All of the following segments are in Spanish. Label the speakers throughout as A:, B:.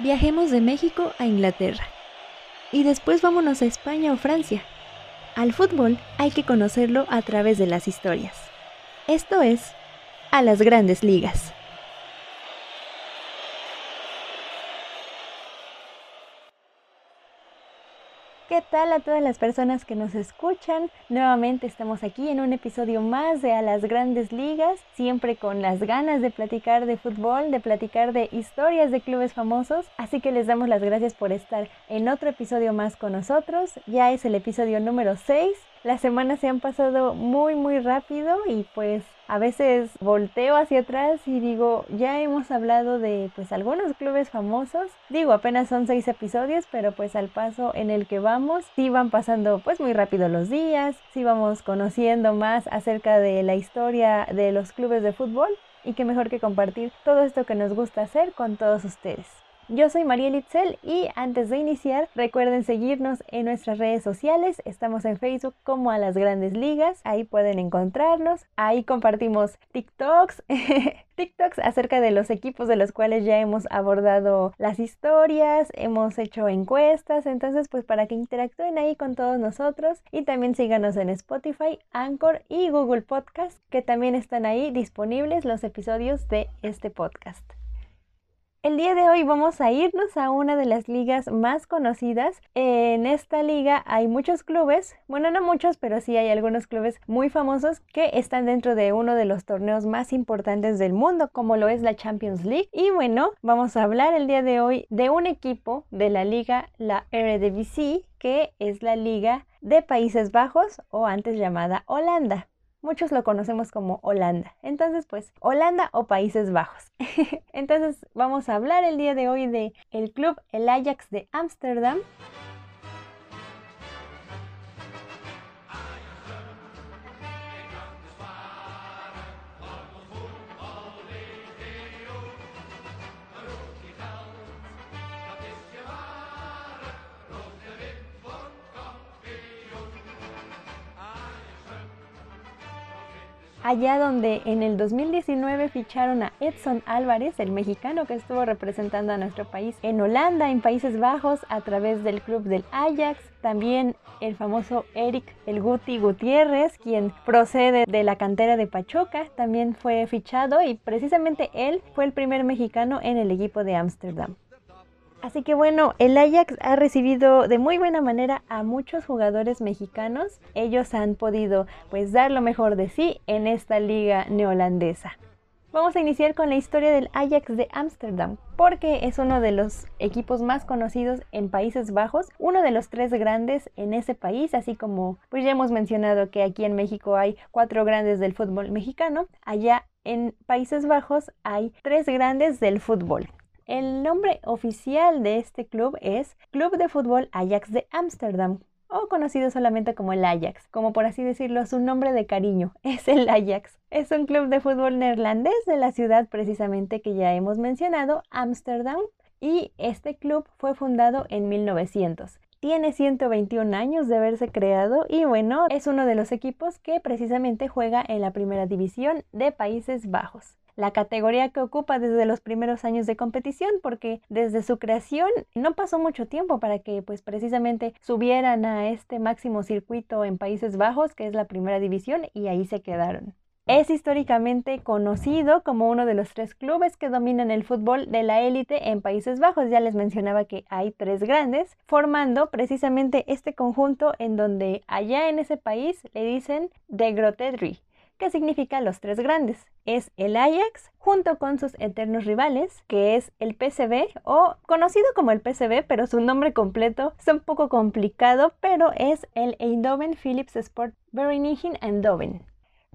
A: Viajemos de México a Inglaterra. Y después vámonos a España o Francia. Al fútbol hay que conocerlo a través de las historias. Esto es, a las grandes ligas. ¿Qué tal a todas las personas que nos escuchan? Nuevamente estamos aquí en un episodio más de A las grandes ligas, siempre con las ganas de platicar de fútbol, de platicar de historias de clubes famosos, así que les damos las gracias por estar en otro episodio más con nosotros. Ya es el episodio número 6 las semanas se han pasado muy muy rápido y pues a veces volteo hacia atrás y digo, ya hemos hablado de pues algunos clubes famosos. Digo, apenas son seis episodios, pero pues al paso en el que vamos, sí van pasando pues muy rápido los días, sí vamos conociendo más acerca de la historia de los clubes de fútbol y qué mejor que compartir todo esto que nos gusta hacer con todos ustedes. Yo soy María Litzel y antes de iniciar recuerden seguirnos en nuestras redes sociales. Estamos en Facebook como a las grandes ligas. Ahí pueden encontrarnos. Ahí compartimos TikToks. TikToks acerca de los equipos de los cuales ya hemos abordado las historias, hemos hecho encuestas, entonces pues para que interactúen ahí con todos nosotros y también síganos en Spotify, Anchor y Google Podcast que también están ahí disponibles los episodios de este podcast. El día de hoy vamos a irnos a una de las ligas más conocidas. En esta liga hay muchos clubes, bueno no muchos, pero sí hay algunos clubes muy famosos que están dentro de uno de los torneos más importantes del mundo, como lo es la Champions League. Y bueno, vamos a hablar el día de hoy de un equipo de la liga, la Eredivisie, que es la liga de Países Bajos o antes llamada Holanda. Muchos lo conocemos como Holanda. Entonces, pues, Holanda o Países Bajos. Entonces, vamos a hablar el día de hoy de el club El Ajax de Ámsterdam. Allá donde en el 2019 ficharon a Edson Álvarez, el mexicano que estuvo representando a nuestro país en Holanda, en Países Bajos, a través del club del Ajax. También el famoso Eric El Guti Gutiérrez, quien procede de la cantera de Pachuca, también fue fichado y precisamente él fue el primer mexicano en el equipo de Ámsterdam. Así que bueno, el Ajax ha recibido de muy buena manera a muchos jugadores mexicanos. Ellos han podido pues dar lo mejor de sí en esta liga neolandesa. Vamos a iniciar con la historia del Ajax de Ámsterdam, porque es uno de los equipos más conocidos en Países Bajos, uno de los tres grandes en ese país, así como pues ya hemos mencionado que aquí en México hay cuatro grandes del fútbol mexicano, allá en Países Bajos hay tres grandes del fútbol. El nombre oficial de este club es Club de Fútbol Ajax de Ámsterdam, o conocido solamente como el Ajax, como por así decirlo, su nombre de cariño es el Ajax. Es un club de fútbol neerlandés de la ciudad precisamente que ya hemos mencionado, Ámsterdam, y este club fue fundado en 1900. Tiene 121 años de haberse creado y bueno, es uno de los equipos que precisamente juega en la primera división de Países Bajos la categoría que ocupa desde los primeros años de competición, porque desde su creación no pasó mucho tiempo para que pues precisamente subieran a este máximo circuito en Países Bajos, que es la primera división, y ahí se quedaron. Es históricamente conocido como uno de los tres clubes que dominan el fútbol de la élite en Países Bajos. Ya les mencionaba que hay tres grandes, formando precisamente este conjunto en donde allá en ese país le dicen de Grotedry, que significa los tres grandes. Es el Ajax junto con sus eternos rivales, que es el PCB o conocido como el PCB, pero su nombre completo es un poco complicado, pero es el Eindhoven Philips Sport Vereniging Eindhoven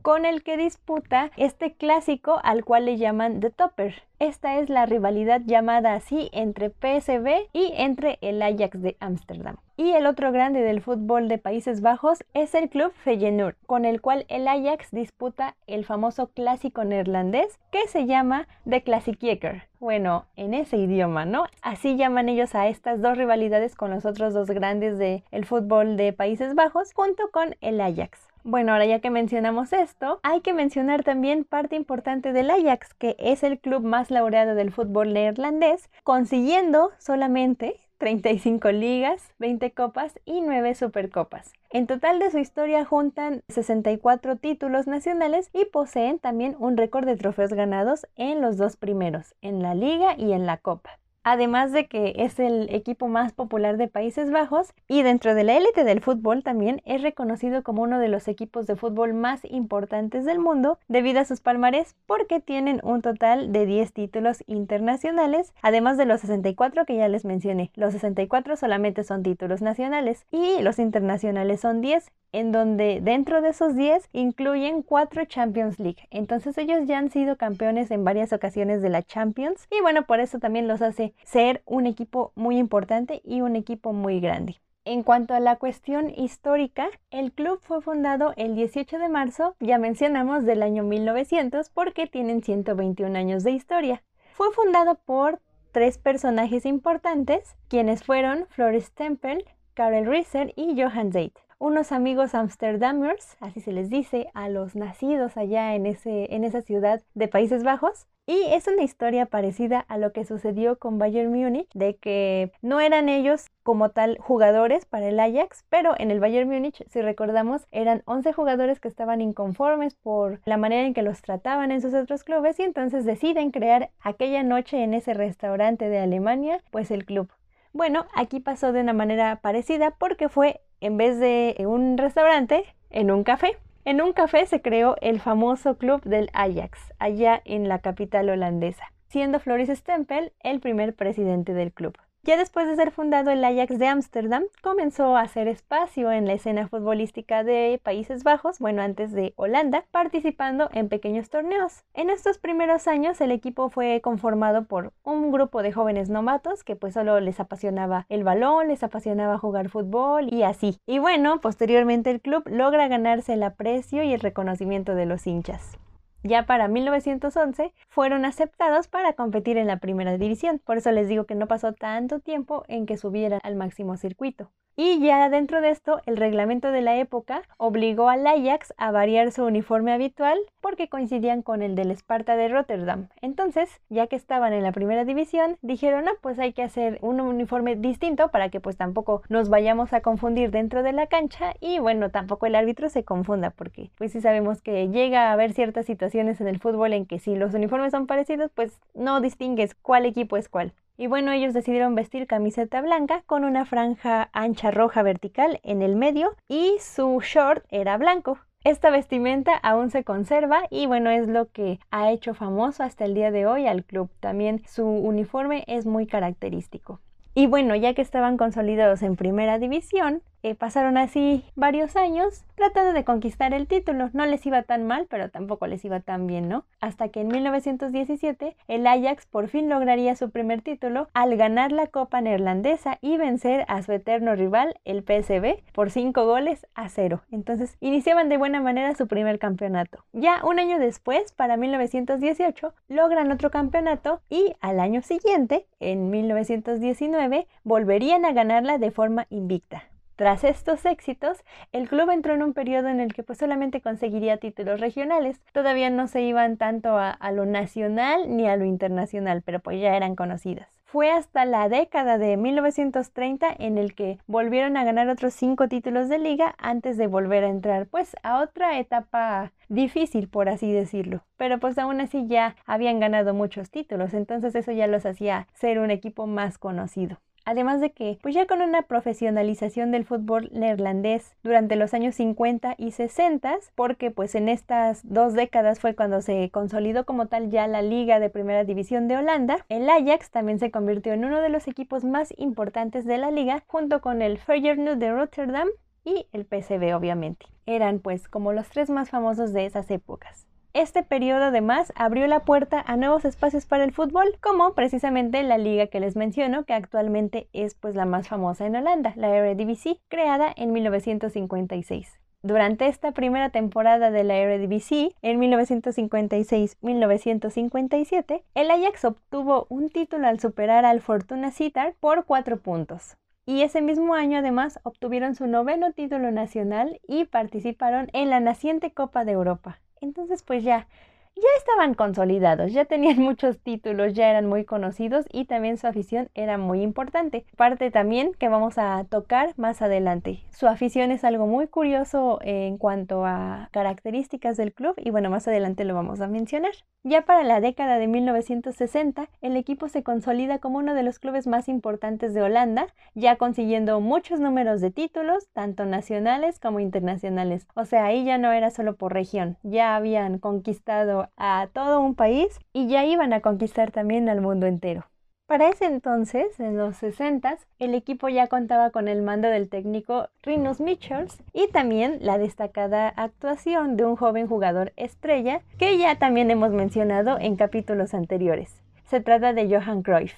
A: con el que disputa este clásico al cual le llaman The Topper. Esta es la rivalidad llamada así entre PSV y entre el Ajax de Ámsterdam. Y el otro grande del fútbol de Países Bajos es el club Feyenoord, con el cual el Ajax disputa el famoso clásico neerlandés que se llama The Klassieker. Bueno, en ese idioma, ¿no? Así llaman ellos a estas dos rivalidades con los otros dos grandes del fútbol de Países Bajos junto con el Ajax. Bueno, ahora ya que mencionamos esto, hay que mencionar también parte importante del Ajax, que es el club más laureado del fútbol neerlandés, consiguiendo solamente 35 ligas, 20 copas y 9 supercopas. En total de su historia juntan 64 títulos nacionales y poseen también un récord de trofeos ganados en los dos primeros, en la liga y en la copa además de que es el equipo más popular de Países Bajos y dentro de la élite del fútbol también es reconocido como uno de los equipos de fútbol más importantes del mundo debido a sus palmarés porque tienen un total de 10 títulos internacionales, además de los 64 que ya les mencioné. Los 64 solamente son títulos nacionales y los internacionales son 10 en donde dentro de esos 10 incluyen 4 Champions League. Entonces ellos ya han sido campeones en varias ocasiones de la Champions y bueno, por eso también los hace ser un equipo muy importante y un equipo muy grande. En cuanto a la cuestión histórica, el club fue fundado el 18 de marzo, ya mencionamos del año 1900 porque tienen 121 años de historia. Fue fundado por tres personajes importantes, quienes fueron Flores Temple, Karel Risser y Johann Zeit unos amigos amsterdamers, así se les dice, a los nacidos allá en, ese, en esa ciudad de Países Bajos. Y es una historia parecida a lo que sucedió con Bayern Múnich, de que no eran ellos como tal jugadores para el Ajax, pero en el Bayern Múnich, si recordamos, eran 11 jugadores que estaban inconformes por la manera en que los trataban en sus otros clubes y entonces deciden crear aquella noche en ese restaurante de Alemania, pues el club. Bueno, aquí pasó de una manera parecida porque fue en vez de un restaurante, en un café. En un café se creó el famoso club del Ajax, allá en la capital holandesa, siendo Floris Stempel el primer presidente del club. Ya después de ser fundado el Ajax de Ámsterdam, comenzó a hacer espacio en la escena futbolística de Países Bajos, bueno, antes de Holanda, participando en pequeños torneos. En estos primeros años el equipo fue conformado por un grupo de jóvenes novatos que pues solo les apasionaba el balón, les apasionaba jugar fútbol y así. Y bueno, posteriormente el club logra ganarse el aprecio y el reconocimiento de los hinchas ya para 1911 fueron aceptados para competir en la primera división. Por eso les digo que no pasó tanto tiempo en que subieran al máximo circuito. Y ya dentro de esto, el reglamento de la época obligó al Ajax a variar su uniforme habitual porque coincidían con el del Esparta de Rotterdam. Entonces, ya que estaban en la primera división, dijeron, ah, pues hay que hacer un uniforme distinto para que pues tampoco nos vayamos a confundir dentro de la cancha y bueno, tampoco el árbitro se confunda porque pues sí sabemos que llega a haber ciertas situaciones en el fútbol en que si los uniformes son parecidos, pues no distingues cuál equipo es cuál. Y bueno, ellos decidieron vestir camiseta blanca con una franja ancha roja vertical en el medio y su short era blanco. Esta vestimenta aún se conserva y bueno, es lo que ha hecho famoso hasta el día de hoy al club. También su uniforme es muy característico. Y bueno, ya que estaban consolidados en primera división, eh, pasaron así varios años tratando de conquistar el título. No les iba tan mal, pero tampoco les iba tan bien, ¿no? Hasta que en 1917 el Ajax por fin lograría su primer título al ganar la Copa Neerlandesa y vencer a su eterno rival, el PSV, por 5 goles a 0. Entonces iniciaban de buena manera su primer campeonato. Ya un año después, para 1918, logran otro campeonato y al año siguiente, en 1919, volverían a ganarla de forma invicta. Tras estos éxitos, el club entró en un periodo en el que pues solamente conseguiría títulos regionales. Todavía no se iban tanto a, a, lo nacional ni a lo internacional, pero pues ya eran conocidas. Fue hasta la década de 1930 en el que volvieron a ganar otros cinco títulos de liga antes de volver a entrar pues a otra etapa difícil por así decirlo. Pero pues aún así ya habían ganado muchos títulos, entonces eso ya los hacía ser un equipo más conocido. Además de que, pues ya con una profesionalización del fútbol neerlandés durante los años 50 y 60, porque pues en estas dos décadas fue cuando se consolidó como tal ya la liga de primera división de Holanda, el Ajax también se convirtió en uno de los equipos más importantes de la liga, junto con el Feyenoord de Rotterdam y el PSV obviamente. Eran pues como los tres más famosos de esas épocas. Este periodo además abrió la puerta a nuevos espacios para el fútbol, como precisamente la liga que les menciono, que actualmente es pues la más famosa en Holanda, la Eredivisie, creada en 1956. Durante esta primera temporada de la Eredivisie, en 1956-1957, el Ajax obtuvo un título al superar al Fortuna Sittard por cuatro puntos. y ese mismo año además obtuvieron su noveno título nacional y participaron en la naciente Copa de Europa. Entonces pues ya, ya estaban consolidados, ya tenían muchos títulos, ya eran muy conocidos y también su afición era muy importante. Parte también que vamos a tocar más adelante. Su afición es algo muy curioso en cuanto a características del club y bueno, más adelante lo vamos a mencionar. Ya para la década de 1960, el equipo se consolida como uno de los clubes más importantes de Holanda, ya consiguiendo muchos números de títulos, tanto nacionales como internacionales. O sea, ahí ya no era solo por región, ya habían conquistado a todo un país y ya iban a conquistar también al mundo entero. Para ese entonces, en los 60, el equipo ya contaba con el mando del técnico Rinus Michels y también la destacada actuación de un joven jugador estrella que ya también hemos mencionado en capítulos anteriores. Se trata de Johan Cruyff.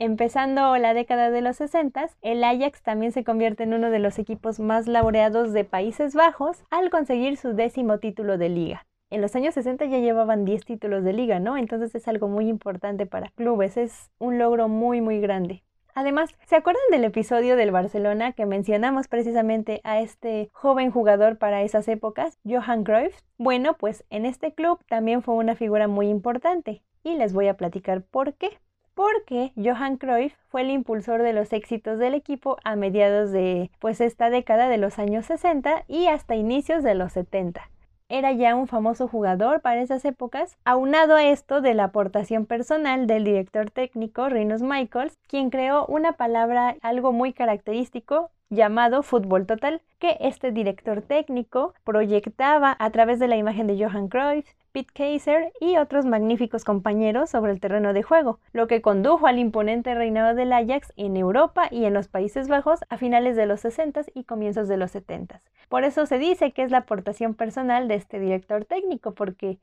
A: Empezando la década de los 60, el Ajax también se convierte en uno de los equipos más laureados de Países Bajos al conseguir su décimo título de liga en los años 60 ya llevaban 10 títulos de liga, ¿no? Entonces es algo muy importante para clubes, es un logro muy, muy grande. Además, ¿se acuerdan del episodio del Barcelona que mencionamos precisamente a este joven jugador para esas épocas, Johan Cruyff? Bueno, pues en este club también fue una figura muy importante y les voy a platicar por qué. Porque Johan Cruyff fue el impulsor de los éxitos del equipo a mediados de pues esta década de los años 60 y hasta inicios de los 70 era ya un famoso jugador para esas épocas, aunado a esto de la aportación personal del director técnico Rinus Michaels, quien creó una palabra algo muy característico llamado Fútbol Total, que este director técnico proyectaba a través de la imagen de Johan Cruyff, Pete Kaiser y otros magníficos compañeros sobre el terreno de juego, lo que condujo al imponente reinado del Ajax en Europa y en los Países Bajos a finales de los 60 y comienzos de los 70. Por eso se dice que es la aportación personal de este director técnico, porque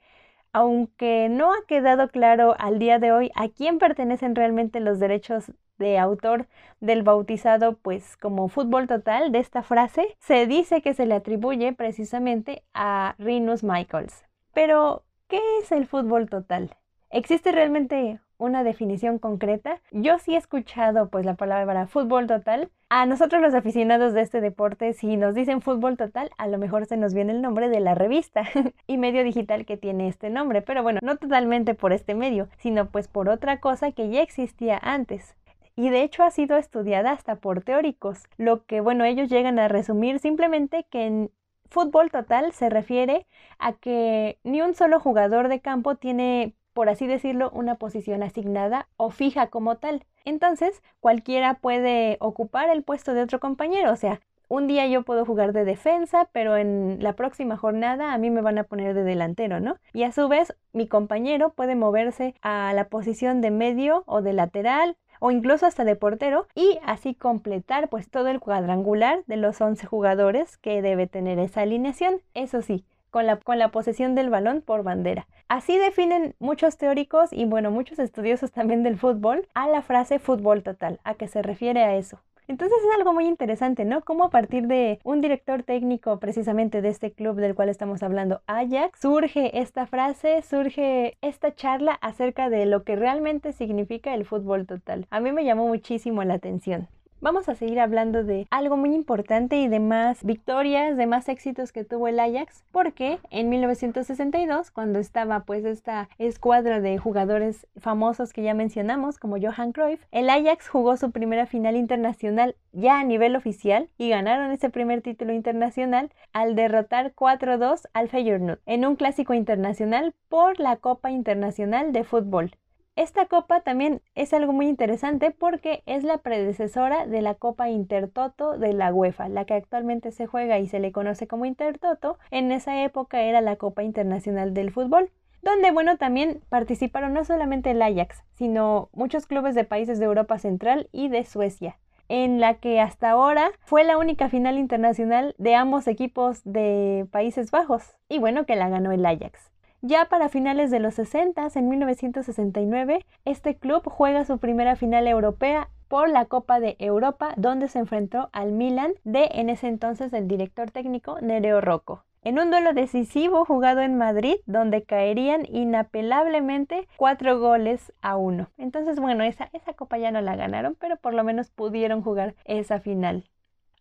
A: aunque no ha quedado claro al día de hoy a quién pertenecen realmente los derechos de autor del bautizado pues como fútbol total de esta frase, se dice que se le atribuye precisamente a Rinus Michaels. Pero, ¿qué es el fútbol total? ¿Existe realmente una definición concreta? Yo sí he escuchado pues la palabra fútbol total. A nosotros los aficionados de este deporte, si nos dicen fútbol total, a lo mejor se nos viene el nombre de la revista y medio digital que tiene este nombre, pero bueno, no totalmente por este medio, sino pues por otra cosa que ya existía antes y de hecho ha sido estudiada hasta por teóricos, lo que bueno, ellos llegan a resumir simplemente que en fútbol total se refiere a que ni un solo jugador de campo tiene, por así decirlo, una posición asignada o fija como tal. Entonces, cualquiera puede ocupar el puesto de otro compañero, o sea, un día yo puedo jugar de defensa, pero en la próxima jornada a mí me van a poner de delantero, ¿no? Y a su vez, mi compañero puede moverse a la posición de medio o de lateral o incluso hasta de portero y así completar pues todo el cuadrangular de los 11 jugadores que debe tener esa alineación. Eso sí, con la, con la, posesión del balón por bandera. Así definen muchos teóricos y bueno, muchos estudiosos también del fútbol a la frase fútbol total, a que se refiere a eso. Entonces es algo muy interesante, ¿no? Cómo a partir de un director técnico precisamente de este club del cual estamos hablando, Ajax, surge esta frase, surge esta charla acerca de lo que realmente significa el fútbol total. A mí me llamó muchísimo la atención vamos a seguir hablando de algo muy importante y de más victorias, de más éxitos que tuvo el Ajax, porque en 1962, cuando estaba pues esta escuadra de jugadores famosos que ya mencionamos, como Johan Cruyff, el Ajax jugó su primera final internacional ya a nivel oficial y ganaron ese primer título internacional al derrotar 4-2 al Feyenoord en un clásico internacional por la Copa Internacional de Fútbol. Esta copa también es algo muy interesante porque es la predecesora de la Copa Intertoto de la UEFA, la que actualmente se juega y se le conoce como Intertoto. En esa época era la Copa Internacional del Fútbol donde bueno también participaron no solamente el Ajax, sino muchos clubes de países de Europa Central y de Suecia, en la que hasta ahora fue la única final internacional de ambos equipos de Países Bajos, y bueno que la ganó el Ajax. Ya para finales de los 60, en 1969, este club juega su primera final europea por la Copa de Europa, donde se enfrentó al Milan de en ese entonces el director técnico Nereo Rocco. en un duelo decisivo jugado en Madrid, donde caerían inapelablemente cuatro goles a uno. Entonces, bueno, esa, esa copa ya no la ganaron, pero por lo menos pudieron jugar esa final.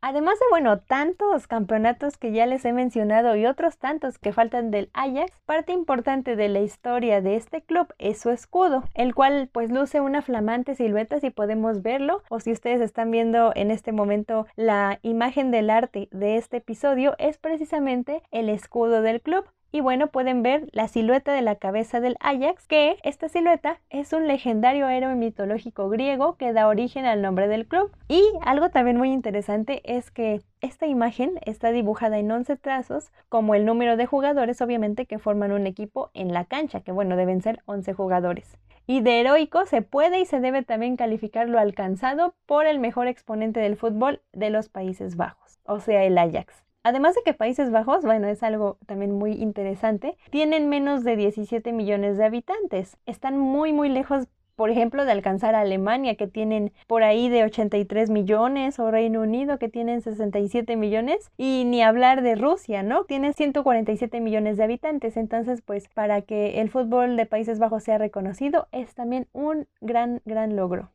A: Además de, bueno, tantos campeonatos que ya les he mencionado y otros tantos que faltan del Ajax, parte importante de la historia de este club es su escudo, el cual pues luce una flamante silueta si podemos verlo o si ustedes están viendo en este momento la imagen del arte de este episodio es precisamente el escudo del club y bueno, pueden ver la silueta de la cabeza del Ajax, que esta silueta es un legendario héroe mitológico griego que da origen al nombre del club. Y algo también muy interesante es que esta imagen está dibujada en 11 trazos, como el número de jugadores obviamente que forman un equipo en la cancha, que bueno, deben ser 11 jugadores. Y de heroico se puede y se debe también calificar lo alcanzado por el mejor exponente del fútbol de los Países Bajos, o sea, el Ajax. Además de que Países Bajos, bueno, es algo también muy interesante, tienen menos de 17 millones de habitantes. Están muy, muy lejos por ejemplo, de alcanzar a Alemania, que tienen por ahí de 83 millones, o Reino Unido, que tienen 67 millones, y ni hablar de Rusia, ¿no? Tiene 147 millones de habitantes. Entonces, pues, para que el fútbol de Países Bajos sea reconocido, es también un gran, gran logro.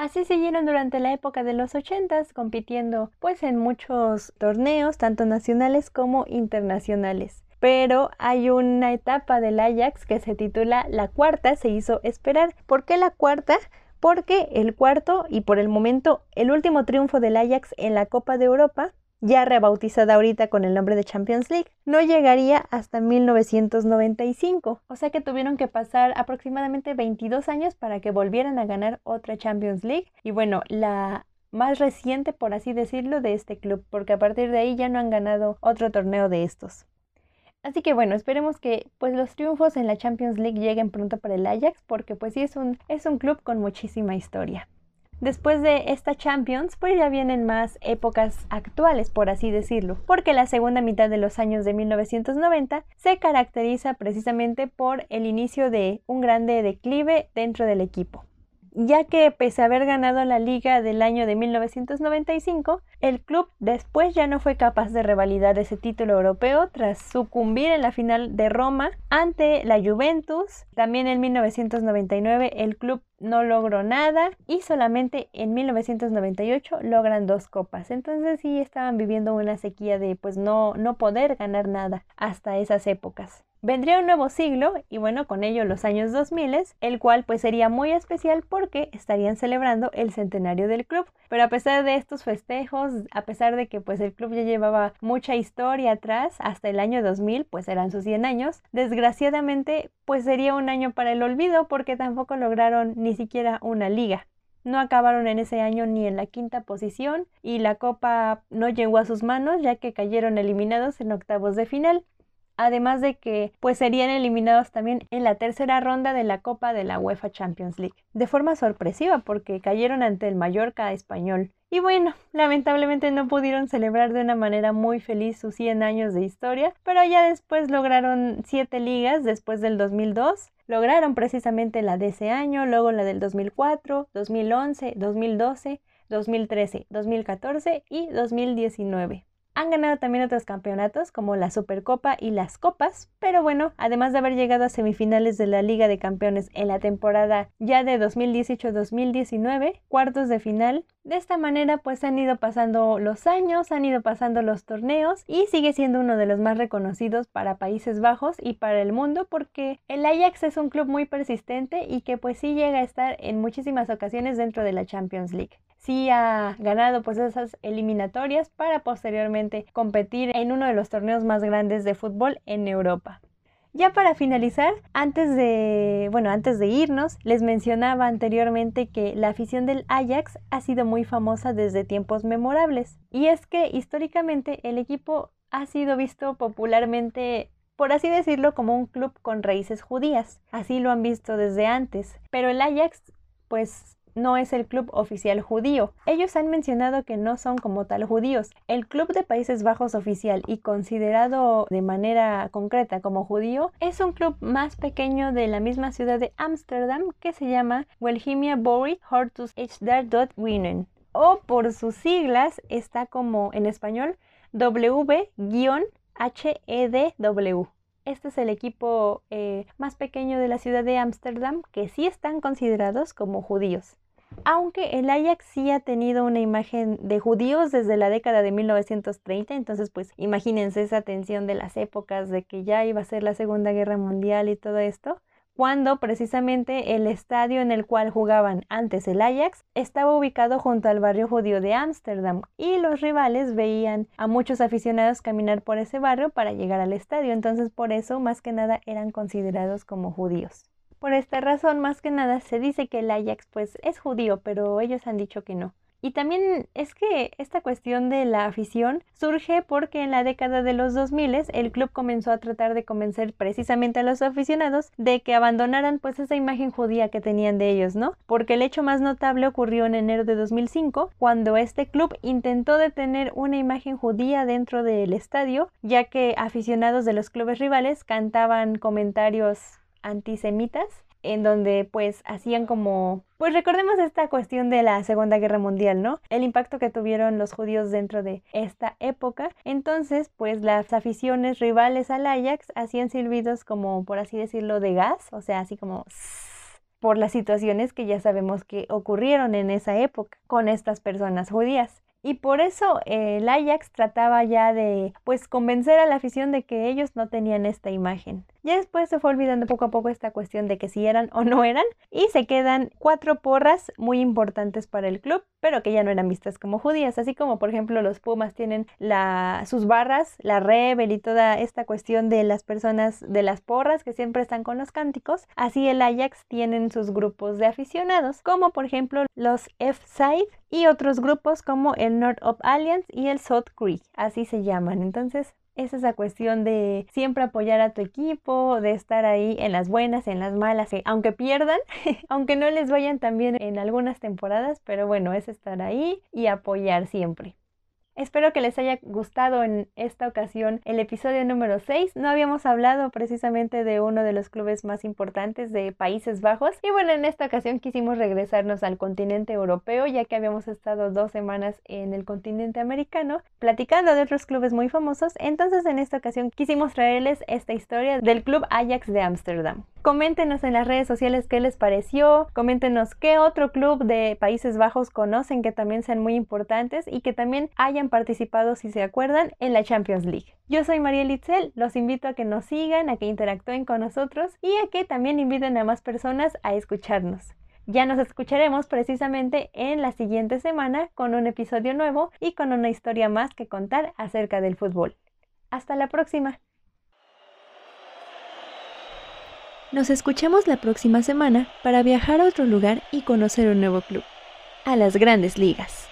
A: Así siguieron durante la época de los 80 compitiendo pues en muchos torneos, tanto nacionales como internacionales. Pero hay una etapa del Ajax que se titula La cuarta se hizo esperar. ¿Por qué la cuarta? Porque el cuarto y por el momento el último triunfo del Ajax en la Copa de Europa ya rebautizada ahorita con el nombre de Champions League, no llegaría hasta 1995. O sea que tuvieron que pasar aproximadamente 22 años para que volvieran a ganar otra Champions League. Y bueno, la más reciente, por así decirlo, de este club, porque a partir de ahí ya no han ganado otro torneo de estos. Así que bueno, esperemos que pues los triunfos en la Champions League lleguen pronto para el Ajax, porque pues sí es un, es un club con muchísima historia. Después de esta Champions, pues ya vienen más épocas actuales, por así decirlo, porque la segunda mitad de los años de 1990 se caracteriza precisamente por el inicio de un grande declive dentro del equipo ya que pese a haber ganado la liga del año de 1995, el club después ya no fue capaz de revalidar ese título europeo tras sucumbir en la final de Roma ante la Juventus. También en 1999 el club no logró nada y solamente en 1998 logran dos copas. Entonces sí estaban viviendo una sequía de pues no, no poder ganar nada hasta esas épocas. Vendría un nuevo siglo y bueno, con ello los años 2000, el cual pues sería muy especial porque estarían celebrando el centenario del club. Pero a pesar de estos festejos, a pesar de que pues el club ya llevaba mucha historia atrás, hasta el año 2000, pues eran sus 100 años, desgraciadamente pues sería un año para el olvido porque tampoco lograron ni siquiera una liga. No acabaron en ese año ni en la quinta posición y la copa no llegó a sus manos ya que cayeron eliminados en octavos de final además de que pues serían eliminados también en la tercera ronda de la Copa de la UEFA Champions League, de forma sorpresiva porque cayeron ante el Mallorca español. Y bueno, lamentablemente no pudieron celebrar de una manera muy feliz sus 100 años de historia, pero ya después lograron 7 ligas después del 2002, lograron precisamente la de ese año, luego la del 2004, 2011, 2012, 2013, 2014 y 2019. Han ganado también otros campeonatos como la Supercopa y las Copas, pero bueno, además de haber llegado a semifinales de la Liga de Campeones en la temporada ya de 2018-2019, cuartos de final, de esta manera pues han ido pasando los años, han ido pasando los torneos y sigue siendo uno de los más reconocidos para Países Bajos y para el mundo porque el Ajax es un club muy persistente y que pues sí llega a estar en muchísimas ocasiones dentro de la Champions League sí ha ganado pues esas eliminatorias para posteriormente competir en uno de los torneos más grandes de fútbol en Europa. Ya para finalizar, antes de, bueno, antes de irnos, les mencionaba anteriormente que la afición del Ajax ha sido muy famosa desde tiempos memorables. Y es que históricamente el equipo ha sido visto popularmente por así decirlo, como un club con raíces judías. Así lo han visto desde antes. Pero el Ajax, pues no es el club oficial judío. Ellos han mencionado que no son como tal judíos. El club de Países Bajos oficial y considerado de manera concreta como judío es un club más pequeño de la misma ciudad de Ámsterdam que se llama Welhemia Bori Hortus Winnen o por sus siglas está como en español W- HEDW. Este es el equipo eh, más pequeño de la ciudad de Ámsterdam que sí están considerados como judíos. Aunque el Ajax sí ha tenido una imagen de judíos desde la década de 1930, entonces pues imagínense esa tensión de las épocas de que ya iba a ser la Segunda Guerra Mundial y todo esto cuando precisamente el estadio en el cual jugaban antes el Ajax estaba ubicado junto al barrio judío de Ámsterdam y los rivales veían a muchos aficionados caminar por ese barrio para llegar al estadio, entonces por eso más que nada eran considerados como judíos. Por esta razón, más que nada, se dice que el Ajax pues es judío, pero ellos han dicho que no. Y también es que esta cuestión de la afición surge porque en la década de los 2000 el club comenzó a tratar de convencer precisamente a los aficionados de que abandonaran pues esa imagen judía que tenían de ellos, ¿no? Porque el hecho más notable ocurrió en enero de 2005 cuando este club intentó detener una imagen judía dentro del estadio ya que aficionados de los clubes rivales cantaban comentarios antisemitas en donde pues hacían como pues recordemos esta cuestión de la Segunda Guerra Mundial, ¿no? El impacto que tuvieron los judíos dentro de esta época. Entonces, pues las aficiones rivales al Ajax hacían silbidos como, por así decirlo, de gas, o sea, así como por las situaciones que ya sabemos que ocurrieron en esa época con estas personas judías. Y por eso el Ajax trataba ya de pues convencer a la afición de que ellos no tenían esta imagen. Ya después se fue olvidando poco a poco esta cuestión de que si eran o no eran y se quedan cuatro porras muy importantes para el club, pero que ya no eran vistas como judías, así como por ejemplo los Pumas tienen la, sus barras, la Rebel y toda esta cuestión de las personas de las porras que siempre están con los cánticos, así el Ajax tienen sus grupos de aficionados, como por ejemplo los F-Side y otros grupos como el North of Alliance y el South Creek, así se llaman. Entonces, es esa cuestión de siempre apoyar a tu equipo, de estar ahí en las buenas, en las malas, aunque pierdan, aunque no les vayan tan bien en algunas temporadas, pero bueno, es estar ahí y apoyar siempre. Espero que les haya gustado en esta ocasión el episodio número 6. No habíamos hablado precisamente de uno de los clubes más importantes de Países Bajos. Y bueno, en esta ocasión quisimos regresarnos al continente europeo, ya que habíamos estado dos semanas en el continente americano platicando de otros clubes muy famosos. Entonces en esta ocasión quisimos traerles esta historia del club Ajax de Ámsterdam. Coméntenos en las redes sociales qué les pareció, coméntenos qué otro club de Países Bajos conocen que también sean muy importantes y que también hayan participado, si se acuerdan, en la Champions League. Yo soy María Litzel, los invito a que nos sigan, a que interactúen con nosotros y a que también inviten a más personas a escucharnos. Ya nos escucharemos precisamente en la siguiente semana con un episodio nuevo y con una historia más que contar acerca del fútbol. Hasta la próxima. Nos escuchamos la próxima semana para viajar a otro lugar y conocer un nuevo club, a las grandes ligas.